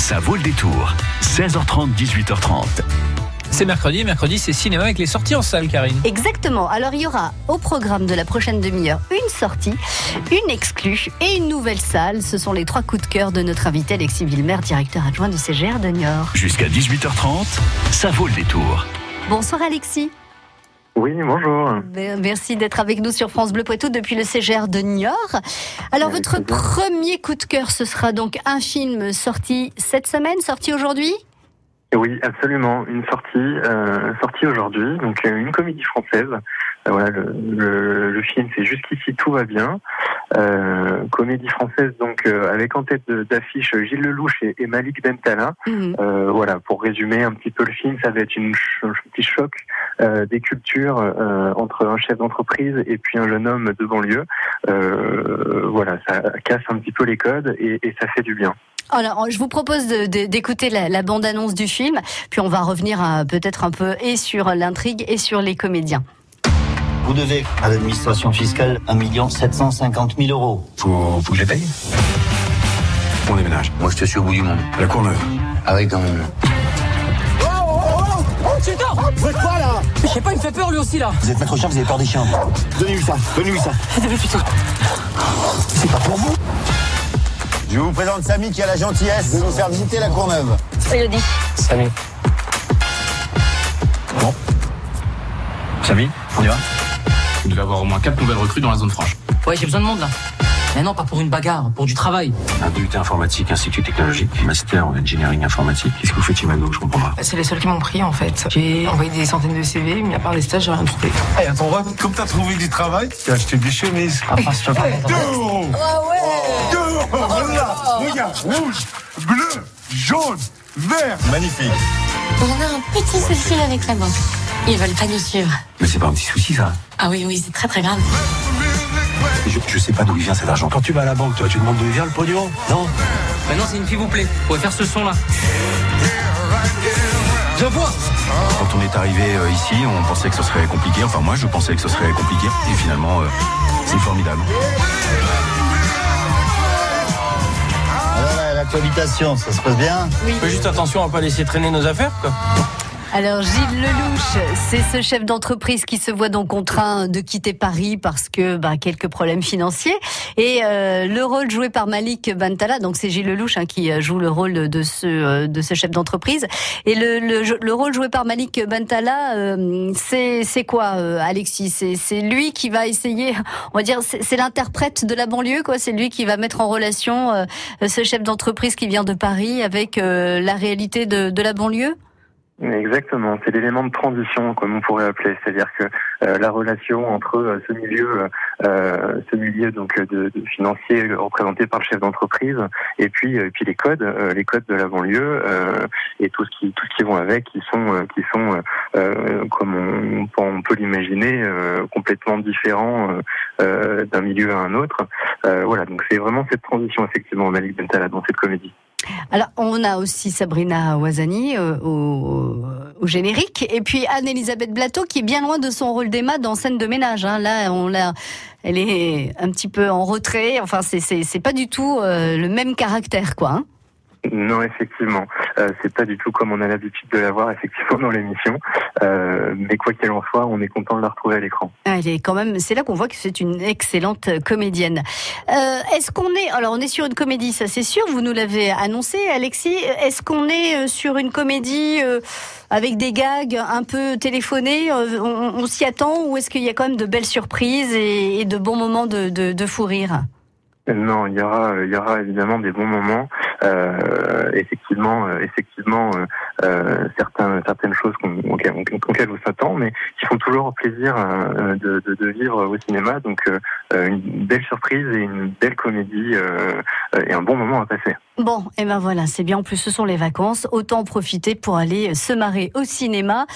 Ça vaut le détour. 16h30, 18h30. C'est mercredi, mercredi c'est cinéma avec les sorties en salle, Karine. Exactement. Alors il y aura au programme de la prochaine demi-heure une sortie, une exclue et une nouvelle salle. Ce sont les trois coups de cœur de notre invité Alexis Villemer, directeur adjoint du CGR de Niort. Jusqu'à 18h30, ça vaut le détour. Bonsoir Alexis. Oui, bonjour. Merci d'être avec nous sur France Bleu Poitou depuis le CGR de Niort. Alors Avec votre plaisir. premier coup de cœur, ce sera donc un film sorti cette semaine, sorti aujourd'hui? Oui, absolument. Une sortie, euh, sortie aujourd'hui, donc euh, une comédie française. Euh, voilà, le, le, le film, c'est jusqu'ici tout va bien. Euh, comédie française, donc euh, avec en tête d'affiche Gilles Lelouch et, et Malik Bentala. Mhm. Euh, voilà, pour résumer un petit peu le film, ça va être une ch- un petit choc euh, des cultures euh, entre un chef d'entreprise et puis un jeune homme de banlieue. Euh, voilà, ça casse un petit peu les codes et, et ça fait du bien. Alors, je vous propose d'écouter la, la bande-annonce du film, puis on va revenir à- peut-être un peu et sur l'intrigue et sur les comédiens. Vous devez à l'administration fiscale 1 750 000 euros. Faut, faut que je les paye. On déménage. Moi, je te suis au bout du monde. À la Courneuve. Ah oui, quand même. Je sais pas, il me fait peur lui aussi là. Vous êtes maître chien, vous avez peur des chiens. Donnez-lui ça, donnez-lui ça. C'est pas pour vous. Je vous présente Samy qui a la gentillesse de nous faire visiter la Courneuve. Samy. Samy, on y va? Vous devez avoir au moins 4 nouvelles recrues dans la zone franche. Ouais, j'ai besoin de monde là. Mais non, pas pour une bagarre, pour du travail. Un DUT informatique, institut technologique, master en engineering informatique. Qu'est-ce que vous faites Mado Je comprends pas. C'est les seuls qui m'ont pris en fait. J'ai envoyé des centaines de CV, mais à part les stages, j'ai rien trouvé. Hey, attends, Rob, comme t'as trouvé du travail, t'as acheté des chemises. Je te parle. Deux euros Deux euros Voilà Regarde, rouge, bleu, jaune, vert Magnifique. On a un petit souci avec la banque. Ils veulent pas nous suivre. Mais c'est pas un petit souci, ça. Ah oui, oui, c'est très très grave. Je, je sais pas d'où il vient cet argent. Quand tu vas à la banque, toi, tu demandes d'où il vient le pognon Non? Maintenant, c'est une fille vous plaît. Vous pouvez faire ce son là. Je vois. Quand on est arrivé euh, ici, on pensait que ce serait compliqué. Enfin, moi, je pensais que ce serait compliqué. Et finalement, euh, c'est formidable. Cohabitation, ça se passe bien Fais juste attention à pas laisser traîner nos affaires quoi. Alors Gilles Lelouch, c'est ce chef d'entreprise qui se voit donc contraint de quitter Paris parce que bah, quelques problèmes financiers. Et euh, le rôle joué par Malik Bantala, donc c'est Gilles Lelouch hein, qui euh, joue le rôle de, ce euh, de ce chef d'entreprise. Et le, le, le rôle joué par Malik Bantala, euh, c'est quoi, euh, Alexis? C'est lui qui va essayer, on va dire, c'est l'interprète de la banlieue, quoi? C'est lui qui va mettre en relation euh, ce chef d'entreprise qui vient de Paris avec la réalité de, de la banlieue? Exactement, c'est l'élément de transition, comme on pourrait appeler, c'est-à-dire que euh, la relation entre euh, ce milieu, euh, ce milieu donc de, de financier représenté par le chef d'entreprise, et puis et puis les codes, euh, les codes de la banlieue euh, et tout ce qui tout ce qui vont avec, qui sont euh, qui sont euh, comme on, on peut l'imaginer euh, complètement différents euh, euh, d'un milieu à un autre. Euh, voilà, donc c'est vraiment cette transition effectivement Malik Bentala dans cette comédie. Alors, on a aussi Sabrina Ouazani euh, au, au générique, et puis Anne-Elisabeth Blateau qui est bien loin de son rôle d'Emma dans scène de ménage. hein. Là, on l'a, elle est un petit peu en retrait. Enfin, c'est pas du tout euh, le même caractère, quoi. hein. Non, effectivement, euh, c'est pas du tout comme on a l'habitude de la voir effectivement dans l'émission. Euh, mais quoi qu'il en soit, on est content de la retrouver à l'écran. Elle est quand même. C'est là qu'on voit que c'est une excellente euh, comédienne. Euh, Est-ce qu'on est Alors, on est sur une comédie, ça c'est sûr. Vous nous l'avez annoncé, Alexis. Est-ce qu'on est euh, sur une comédie euh, avec des gags un peu téléphonés On, on s'y attend ou est-ce qu'il y a quand même de belles surprises et, et de bons moments de, de, de fou rire? Non, il y aura, il y aura évidemment des bons moments. Euh, effectivement, euh, effectivement, euh, euh, certaines choses auxquelles, on s'attend, mais qui font toujours plaisir euh, de, de, de vivre au cinéma. Donc, euh, une belle surprise et une belle comédie euh, et un bon moment à passer. Bon, et ben voilà, c'est bien. En plus, ce sont les vacances. Autant en profiter pour aller se marrer au cinéma.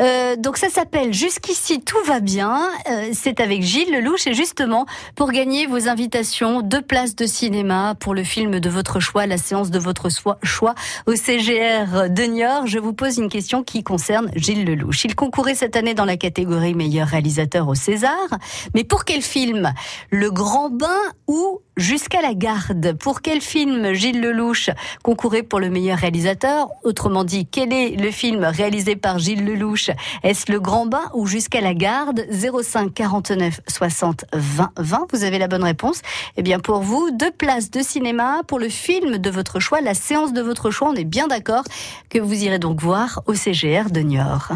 Euh, donc, ça s'appelle Jusqu'ici, tout va bien. Euh, c'est avec Gilles Lelouch. Et justement, pour gagner vos invitations, deux places de cinéma pour le film de votre choix, la séance de votre choix au CGR de Niort, je vous pose une question qui concerne Gilles Lelouch. Il concourait cette année dans la catégorie meilleur réalisateur au César. Mais pour quel film? Le Grand Bain ou Jusqu'à la garde. Pour quel film Gilles Lelouch concourait pour le meilleur réalisateur? Autrement dit, quel est le film réalisé par Gilles Lelouch? Est-ce Le Grand Bain ou Jusqu'à la garde? 05 49 60 20 20. Vous avez la bonne réponse. Eh bien, pour vous, deux places de cinéma pour le film de votre choix, la séance de votre choix. On est bien d'accord que vous irez donc voir au CGR de Niort.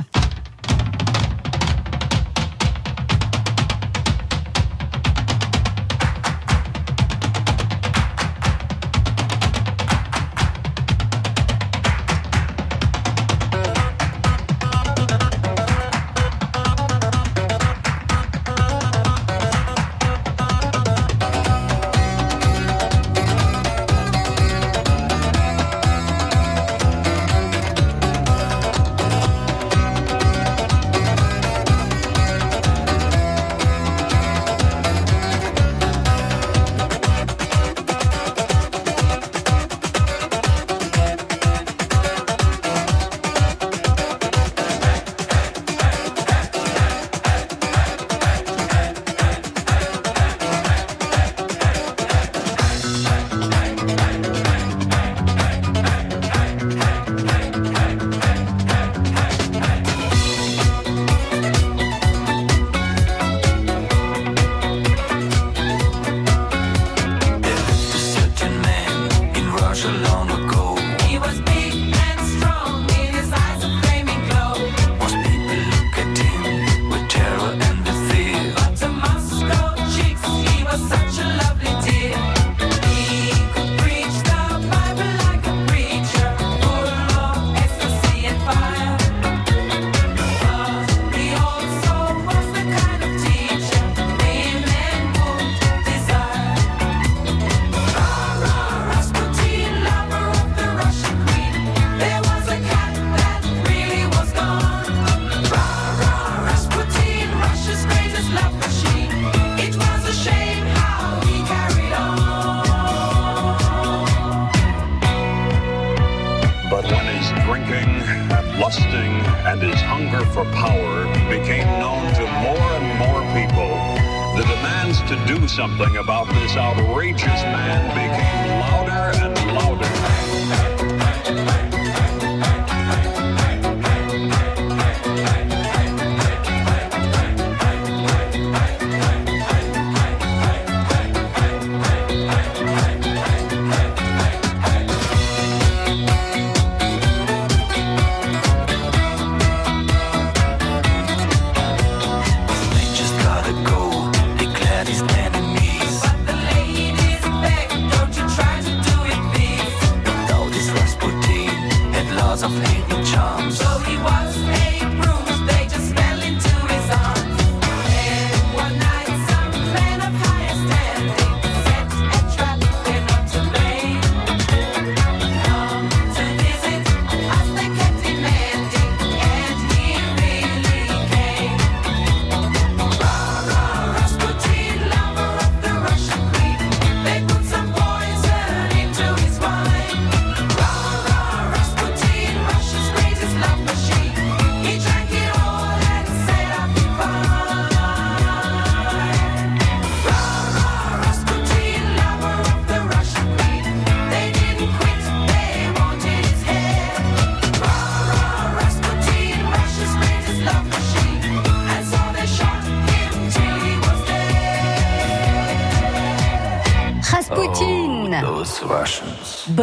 Something about this outrageous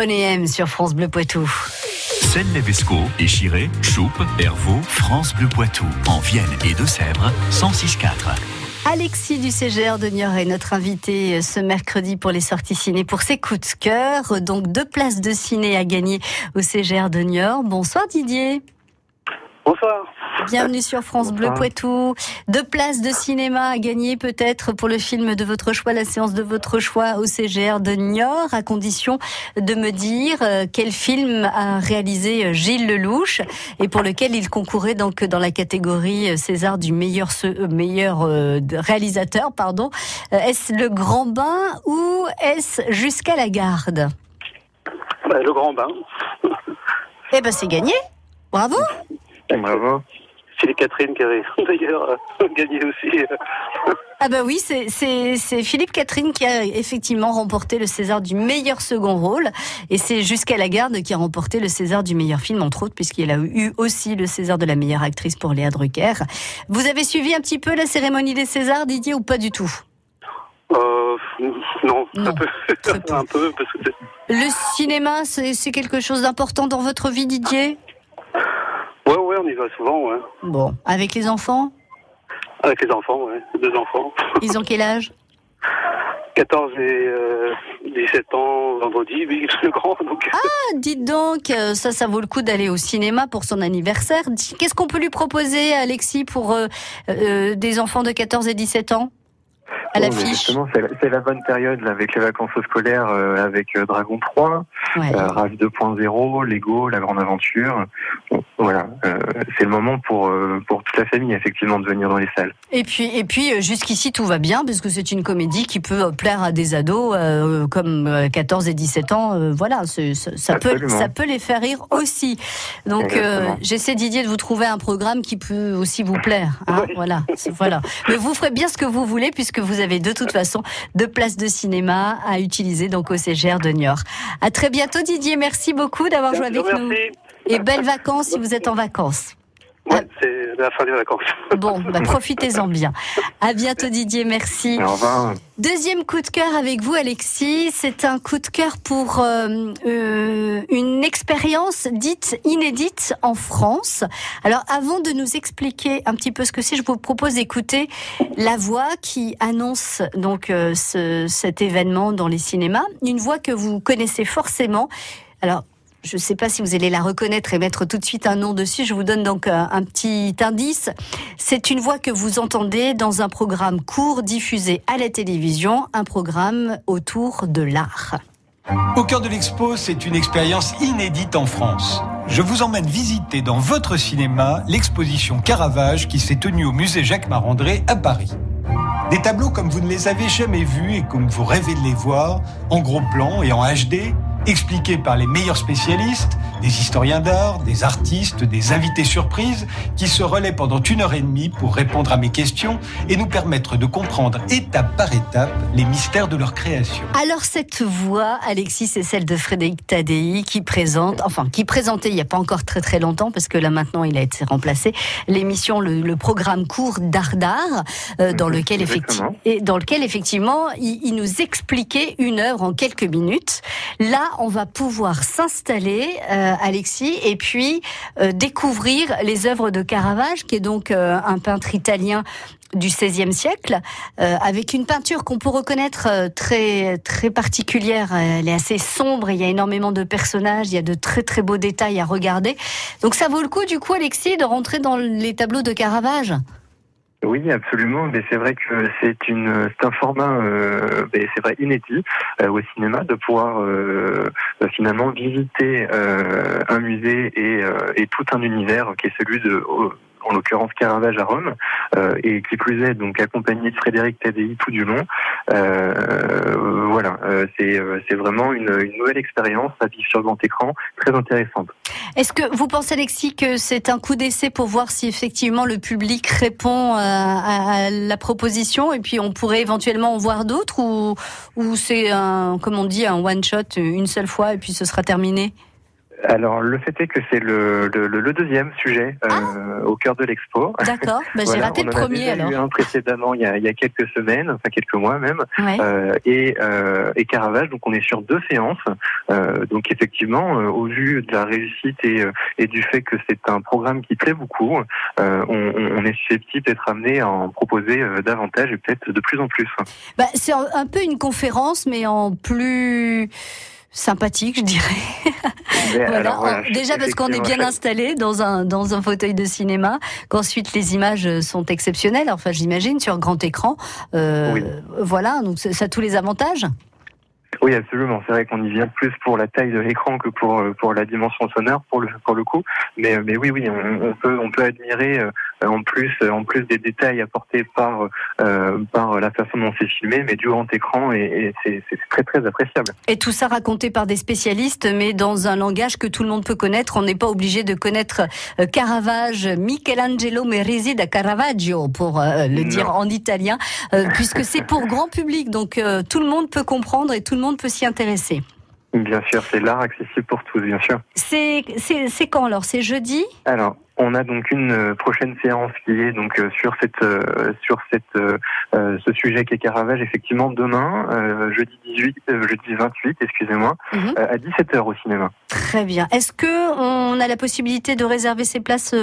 Bonnet M sur France Bleu Poitou. Celle-Levesco, Échiré, Choupe, Hervaux, France Bleu Poitou. En Vienne et Deux-Sèvres, 106.4. Alexis du CGR de Niort est notre invité euh, ce mercredi pour les sorties ciné pour ses coups de cœur. Donc deux places de ciné à gagner au CGR de Niort. Bonsoir Didier. Bonsoir. Bienvenue sur France Bleu. Poitou. Deux places de cinéma à gagner peut-être pour le film de votre choix, la séance de votre choix au CGR de Niort, à condition de me dire euh, quel film a réalisé euh, Gilles Lelouch et pour lequel il concourait donc dans la catégorie euh, César du meilleur meilleur réalisateur. Pardon. Est-ce Le Grand Bain ou est-ce Jusqu'à la garde? Bah, le grand bain. Eh ben c'est gagné. Bravo. Bravo. Philippe Catherine qui avait d'ailleurs euh, gagné aussi. Ah bah oui, c'est- c'est c'est Philippe Catherine qui a effectivement remporté le César du meilleur second rôle. Et c'est Jusqu'à la garde qui a remporté le César du meilleur film, entre autres, puisqu'il a eu aussi le César de la meilleure actrice pour Léa Drucker. Vous avez suivi un petit peu la cérémonie des Césars, Didier, ou pas du tout? Euh, non, un peu, un peu parce que c'est- Le cinéma, c'est c'est quelque chose d'important dans votre vie, Didier? On y va souvent, ouais. Bon, avec les enfants? Avec les enfants, ouais, deux enfants. Ils ont quel âge? 14 et euh, 17 ans vendredi, oui, le grand. Donc. Ah, dites donc, euh, ça, ça vaut le coup d'aller au cinéma pour son anniversaire. Qu'est-ce qu'on peut lui proposer, Alexis, pour euh, euh, des enfants de 14 et 17 ans? À Justement, c'est la, bonne période là, avec les vacances scolaires, euh, avec euh, Dragon 3, Ouais. euh, Rave 2.0, Lego, La Grande Aventure. Bon, voilà, euh, c'est le moment pour euh, pour toute la famille effectivement de venir dans les salles. Et puis, et puis euh, jusqu'ici, tout va bien, parce que c'est une comédie qui peut euh, plaire à des ados euh, comme euh, 14 et 17 ans. euh, voilà, ça, peut, ça peut les faire rire aussi. Donc, euh, j'essaie, Didier, de vous trouver un programme qui peut aussi vous plaire. hein, Voilà, voilà. Mais vous ferez bien ce que vous voulez, puisque vous avez de toute façon deux places de cinéma à utiliser donc au CGR de Niort. À très bientôt, Didier. Merci beaucoup d'avoir joué avec nous. Et belles vacances si vous êtes en vacances. Ouais, c'est la fin des vacances. Bon, bah, profitez-en bien. À bientôt, Didier. Merci. Au revoir. Deuxième coup de cœur avec vous, Alexis. C'est un coup de cœur pour euh, euh, une expérience dite inédite en France. Alors, avant de nous expliquer un petit peu ce que c'est, je vous propose d'écouter la voix qui annonce donc euh, ce- cet événement dans les cinémas. Une voix que vous connaissez forcément. Alors, je ne sais pas si vous allez la reconnaître et mettre tout de suite un nom dessus. Je vous donne donc un, un petit indice. C'est une voix que vous entendez dans un programme court diffusé à la télévision, un programme autour de l'art. Au cœur de l'expo, c'est une expérience inédite en France. Je vous emmène visiter dans votre cinéma l'exposition Caravage qui s'est tenue au musée Jacques Marandré à Paris. Des tableaux comme vous ne les avez jamais vus et comme vous rêvez de les voir, en gros plan et en HD, expliqués par les meilleurs spécialistes, des historiens d'art, des artistes, des invités surprises, qui se relaient pendant une heure et demie pour répondre à mes questions et nous permettre de comprendre étape par étape les mystères de leur création. Alors cette voix, Alexis, c'est celle de Frédéric Tadei qui présente, enfin qui présentait il n'y a pas encore très très longtemps parce que là maintenant il a été remplacé, l'émission, le, le programme court d'art d'art, euh, dans lequel effectivement, et dans lequel effectivement il, il nous expliquait une œuvre en quelques minutes. Là, on va pouvoir s'installer, euh, Alexis, et puis euh, découvrir les œuvres de Caravage, qui est donc euh, un peintre italien du XVIe siècle, euh, avec une peinture qu'on peut reconnaître euh, très très particulière. Elle est assez sombre. Il y a énormément de personnages. Il y a de très très beaux détails à regarder. Donc ça vaut le coup, du coup, Alexis, de rentrer dans les tableaux de Caravage? Oui, absolument. Mais c'est vrai que c'est une, c'est un format, euh, c'est vrai inédit euh, au cinéma de pouvoir euh, finalement visiter euh, un musée et, euh, et tout un univers qui est celui de en l'occurrence Caravage à Rome, euh, et qui plus est donc accompagné de Frédéric Tadei tout du long. Euh, voilà, euh, c'est c'est vraiment une, nouvelle expérience à vivre sur grand écran, très intéressante. Est-ce que vous pensez, Alexis, que c'est un coup d'essai pour voir si effectivement le public répond à, la proposition et puis on pourrait éventuellement en voir d'autres ou, ou c'est comme on dit, un one shot une seule fois et puis ce sera terminé? Alors, le fait est que c'est le, le, le- deuxième sujet euh, au cœur de l'expo. Ah. D'accord. Bah, j'ai raté on le en a premier, déjà alors. eu un précédemment il y, a, il y a quelques semaines, enfin quelques mois même, Ouais. euh, et, euh, et Caravage. Donc, on est sur deux séances. Euh, donc, effectivement, euh, au vu de la réussite et, et du fait que c'est un programme qui plaît beaucoup, euh, on, on- on est susceptible d'être amené à en proposer euh, davantage et peut-être de plus en plus. Bah, c'est un peu une conférence, mais en plus sympathique, je dirais. Mais Voilà. alors, voilà, En- Déjà parce qu'on est bien installé dans un dans un fauteuil de cinéma, qu'ensuite les images sont exceptionnelles. Enfin, j'imagine sur grand écran. Euh, Voilà, donc ça a tous les avantages. Oui, absolument. C'est vrai qu'on y vient plus pour la taille de l'écran que pour euh, pour la dimension sonore, pour le pour le coup. Mais mais oui, oui, on, on peut on peut admirer euh, en plus, euh, en plus des détails apportés par euh, par la façon dont c'est filmé, mais du grand écran et, et c'est très très appréciable. Et tout ça raconté par des spécialistes, mais dans un langage que tout le monde peut connaître. On n'est pas obligé de connaître Caravage, Michelangelo Merisi da Caravaggio, pour euh, le Non. dire en italien, euh, puisque c'est pour grand public. Donc tout le monde peut comprendre et tout le monde peut s'y intéresser. Bien sûr, c'est l'art accessible pour tous, bien sûr. C'est quand alors? C'est jeudi? Alors, on a donc une euh, prochaine séance qui est donc euh, sur cette euh, sur cette euh, ce sujet qui est Caravage effectivement demain euh, jeudi 18 euh, jeudi 28 excusez-moi Mhm. euh, à 17h au cinéma. Très bien. Est-ce que on a la possibilité de réserver ses places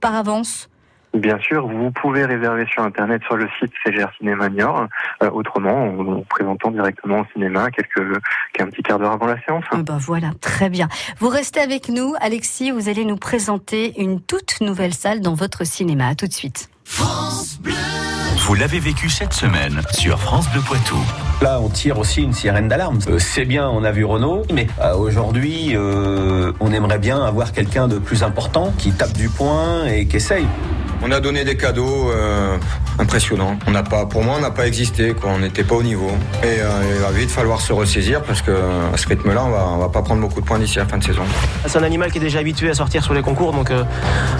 par avance? Bien sûr, vous pouvez réserver sur internet sur le site CGR Cinéma Niort. Euh, autrement, en, en présentant directement au cinéma quelques qu'un petit quart d'heure avant la séance. Ah bah voilà, très bien. Vous restez avec nous, Alexis. Vous allez nous présenter une toute nouvelle salle dans votre cinéma. À tout de suite. Vous l'avez vécu cette semaine sur France Bleu Poitou. Là, on tire aussi une sirène d'alarme. Euh, c'est bien, on a vu Renault, mais euh, aujourd'hui, euh, on aimerait bien avoir quelqu'un de plus important qui tape du poing et qui essaye. On a donné des cadeaux euh, impressionnants. On n'a pas, pour moi, on n'a pas existé. Quoi. On n'était pas au niveau. Et euh, il va vite falloir se ressaisir parce que à ce rythme-là, on va, on va pas prendre beaucoup de points d'ici à la fin de saison. C'est un animal qui est déjà habitué à sortir sur les concours, donc euh,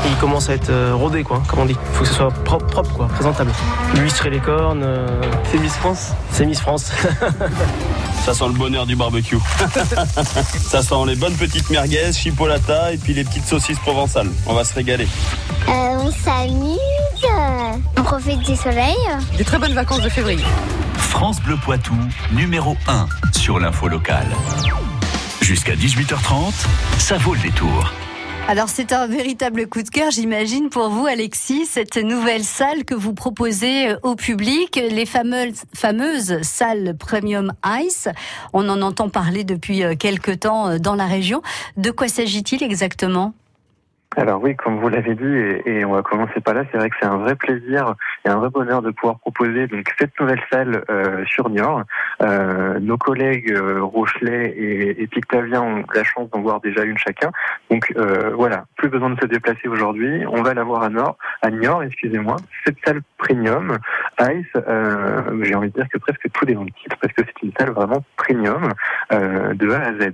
il commence à être euh, rodé, quoi, comme on dit. Il faut que ce soit propre, propre quoi, présentable. Lustrer les cornes. euh, C'est Miss France C'est Miss France. Ça sent le bonheur du barbecue. Ça sent les bonnes petites merguez, chipolata et puis les petites saucisses provençales. On va se régaler. Euh, on s'amuse, on profite du soleil. Des très bonnes vacances de février. France Bleu Poitou, numéro 1 sur l'info locale. Jusqu'à 18h30, ça vaut le détour. Alors c'est un véritable coup de cœur, j'imagine, pour vous, Alexis, cette nouvelle salle que vous proposez euh, au public, les fameuses, fameuses salles Premium Ice. On en entend parler depuis euh, quelque temps euh, dans la région. De quoi s'agit-il exactement? Alors oui, comme vous l'avez dit, et, et on va commencer par là, c'est vrai que c'est un vrai plaisir et un vrai bonheur de pouvoir proposer donc cette nouvelle salle euh, sur Niort. Euh, nos collègues euh, Rochelet et, et Pictavien ont la chance d'en voir déjà une chacun. Donc euh, voilà, plus besoin de se déplacer aujourd'hui. On va la voir à Nord, à Niort, excusez-moi. Cette salle premium Euh, j'ai envie de dire que presque tout est dans le titre parce que c'est une salle vraiment premium euh, de A à Z.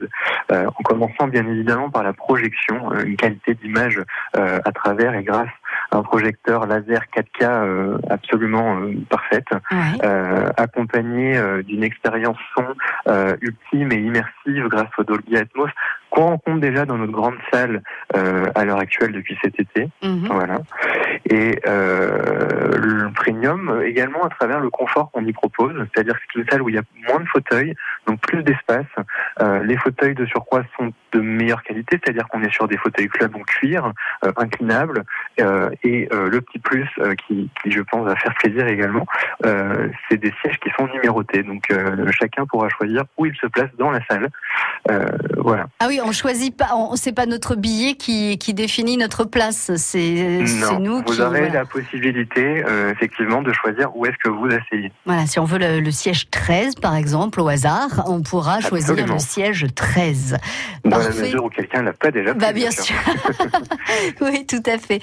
Euh, en commençant bien évidemment par la projection, euh, une qualité d'image euh, à travers et grâce un projecteur laser 4K euh, absolument euh, parfaite, euh, accompagné euh, d'une expérience son euh, ultime et immersive grâce au Dolby Atmos qu'on rencontre déjà dans notre grande salle euh, à l'heure actuelle depuis cet été. Voilà. Et euh, le premium également à travers le confort qu'on y propose, c'est-à-dire que c'est une salle où il y a moins de fauteuils, donc plus d'espace. Euh, les fauteuils de surcroît sont de meilleure qualité, c'est-à-dire qu'on est sur des fauteuils club en cuir, euh, inclinables, euh, et euh, le petit plus euh, qui, qui, je pense, va faire plaisir également, euh, c'est des sièges qui sont numérotés, donc euh, chacun pourra choisir où il se place dans la salle. Euh, voilà. Ah oui, on choisit pas, on, c'est pas notre billet qui, qui définit notre place, c'est nous vous qui. aurez voilà. la possibilité, euh, effectivement, de choisir où est-ce que vous asseyez. Voilà, si on veut le, le siège 13, par exemple, au hasard, on pourra choisir Absolument. le siège 13. Dans Parfait. la mesure où quelqu'un l'a pas déjà Bah bien sûr. oui, tout à fait.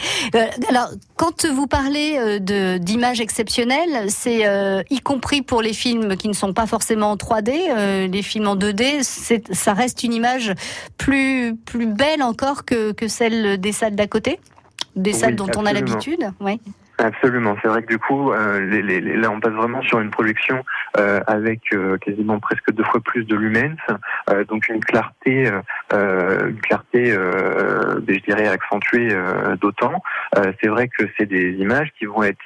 Euh, alors, quand vous parlez euh, de d'images exceptionnelles, c'est euh, y compris pour les films qui ne sont pas forcément en 3D, euh, les films en 2D, c'est ça reste une image plus plus belle encore que que celle des salles d'à côté, des Oui, salles dont on a l'habitude. Oui. Absolument, c'est vrai que du coup, euh, les, les- les- là on passe vraiment sur une projection euh, avec euh, quasiment presque deux fois plus de lumens, euh, donc une clarté, une clarté, euh, je dirais accentuée d'autant. C'est vrai que c'est des images qui vont être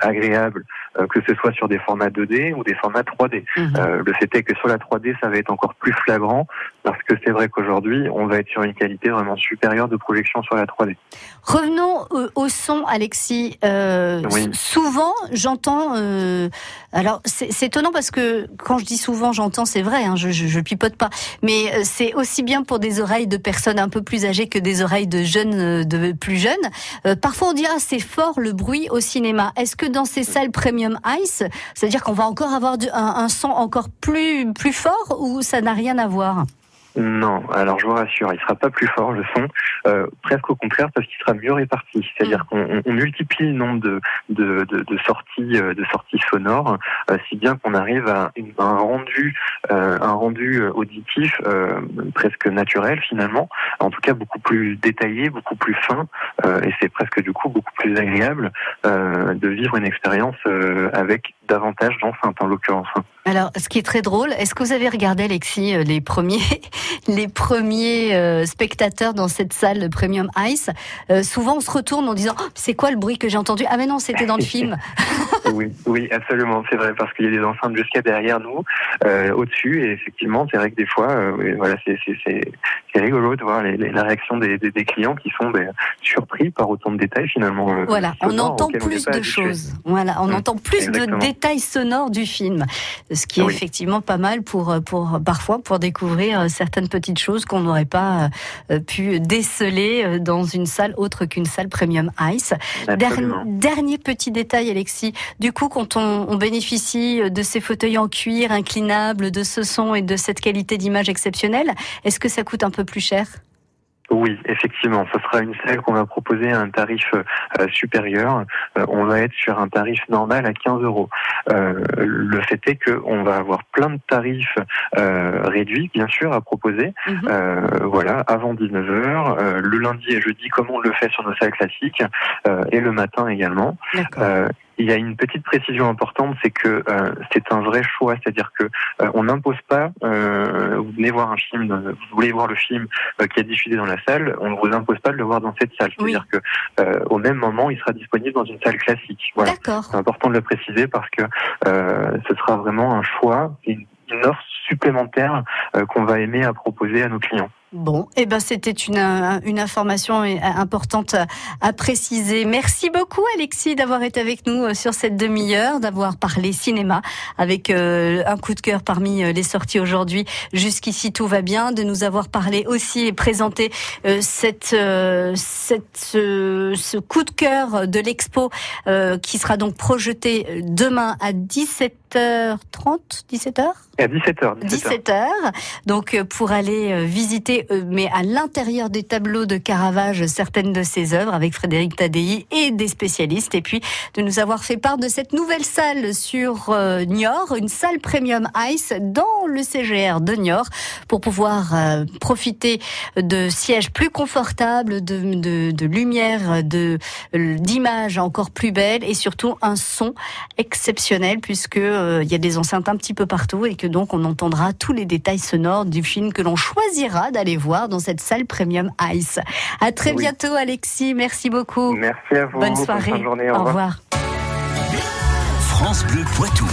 agréables, que ce soit sur des formats 2D ou des formats 3D. Euh, le fait est que sur la 3D, ça va être encore plus flagrant parce que c'est vrai qu'aujourd'hui, on va être sur une qualité vraiment supérieure de projection sur la 3D. Revenons au, au son, Alexis. Euh, Oui. s- Souvent, j'entends. euh, alors, c'est étonnant parce que quand je dis souvent, j'entends, c'est vrai. Hein, je, je, je pipote pas. Mais euh, c'est aussi bien pour des oreilles de personnes un peu plus âgées que des oreilles de jeunes, euh, de plus jeunes. Euh, parfois, on dit ah c'est fort le bruit au cinéma. Est-ce que dans ces salles premium ice, c'est-à-dire qu'on va encore avoir du- un, un son encore plus plus fort ou ça n'a rien à voir? Non, alors je vous rassure, il sera pas plus fort le son, euh, presque au contraire parce qu'il sera mieux réparti. C'est-à-dire qu'on on- on multiplie le nombre de, de, de, de sorties euh, de sorties sonores, euh, si bien qu'on arrive à une- un rendu euh, un rendu auditif euh, presque naturel finalement, en tout cas beaucoup plus détaillé, beaucoup plus fin, euh, et c'est presque du coup beaucoup plus agréable euh, de vivre une expérience euh, avec davantage d'enceintes en l'occurrence. Alors, ce qui est très drôle, est-ce que vous avez regardé, Alexis, euh, les premiers, les premiers euh, spectateurs dans cette salle Premium Ice? Euh, Souvent, on se retourne en disant Oh, C'est quoi le bruit que j'ai entendu? Ah, mais non, c'était dans le film. Oui, oui, absolument, c'est vrai, parce qu'il y a des enceintes jusqu'à derrière nous, euh, au-dessus, et effectivement, c'est vrai que des fois, voilà, c'est rigolo de voir les, les- la réaction des, des, des clients qui sont ben, surpris par autant de détails finalement. Voilà, on sonores entend plus de choses. Voilà, on entend plus exactement. de détails sonores du film, ce qui est Oui. effectivement pas mal pour, pour parfois pour découvrir euh, certaines petites choses qu'on n'aurait pas euh, pu déceler euh, dans une salle autre qu'une salle Premium Ice. Dernier, dernier petit détail, Alexis. Du coup, quand on, on bénéficie de ces fauteuils en cuir inclinables, de ce son et de cette qualité d'image exceptionnelle, est-ce que ça coûte un peu plus cher? Oui, effectivement, ce sera une salle qu'on va proposer à un tarif euh, supérieur. Euh, on va être sur un tarif normal à 15 euros. Euh, le fait est qu'on va avoir plein de tarifs euh, réduits, bien sûr, à proposer. Euh, voilà, avant 19 h le lundi et jeudi, comme on le fait sur nos salles classiques, euh, et le matin également. Il y a une petite précision importante, c'est que euh, c'est un vrai choix, c'est-à-dire que euh, on n'impose pas. euh, vous venez voir un film, euh, vous voulez voir le film euh, qui est diffusé dans la salle, on ne vous impose pas de le voir dans cette salle. C'est-à-dire que euh, au même moment, il sera disponible dans une salle classique. Voilà. C'est important de le préciser parce que euh, ce sera vraiment un choix, une, une offre supplémentaire euh, qu'on va aimer à proposer à nos clients. Bon, eh ben c'était une, euh, une information euh, importante à- préciser. Merci beaucoup Alexis d'avoir été avec nous euh, sur cette demi-heure, d'avoir parlé cinéma avec un coup de cœur parmi les sorties aujourd'hui. Jusqu'ici tout va bien, de nous avoir parlé aussi et présenté cette, ce, coup de cœur de l'expo qui sera donc projeté demain à 17h30, 17h Et à 17h. 17h. Donc euh, pour aller euh, visiter, euh, mais à l'intérieur des tableaux de Caravage, certaines de ses œuvres avec Frédéric Tadei et des spécialistes. Et puis de nous avoir fait part de cette nouvelle salle sur euh, Niort, une salle Premium Ice dans le CGR de Niort pour pouvoir euh, profiter de sièges plus confortables, de, de, de lumière, de d'images encore plus belles et surtout un son exceptionnel puisque euh, il y a des enceintes un petit peu partout et que donc on entendra tous les détails sonores du film que l'on choisira d'aller voir dans cette salle Premium Ice. À très Oui. bientôt Alexis, merci beaucoup. Merci à vous. Bonne bonne soirée. de journée, au Au revoir. revoir. France Bleu Poitou.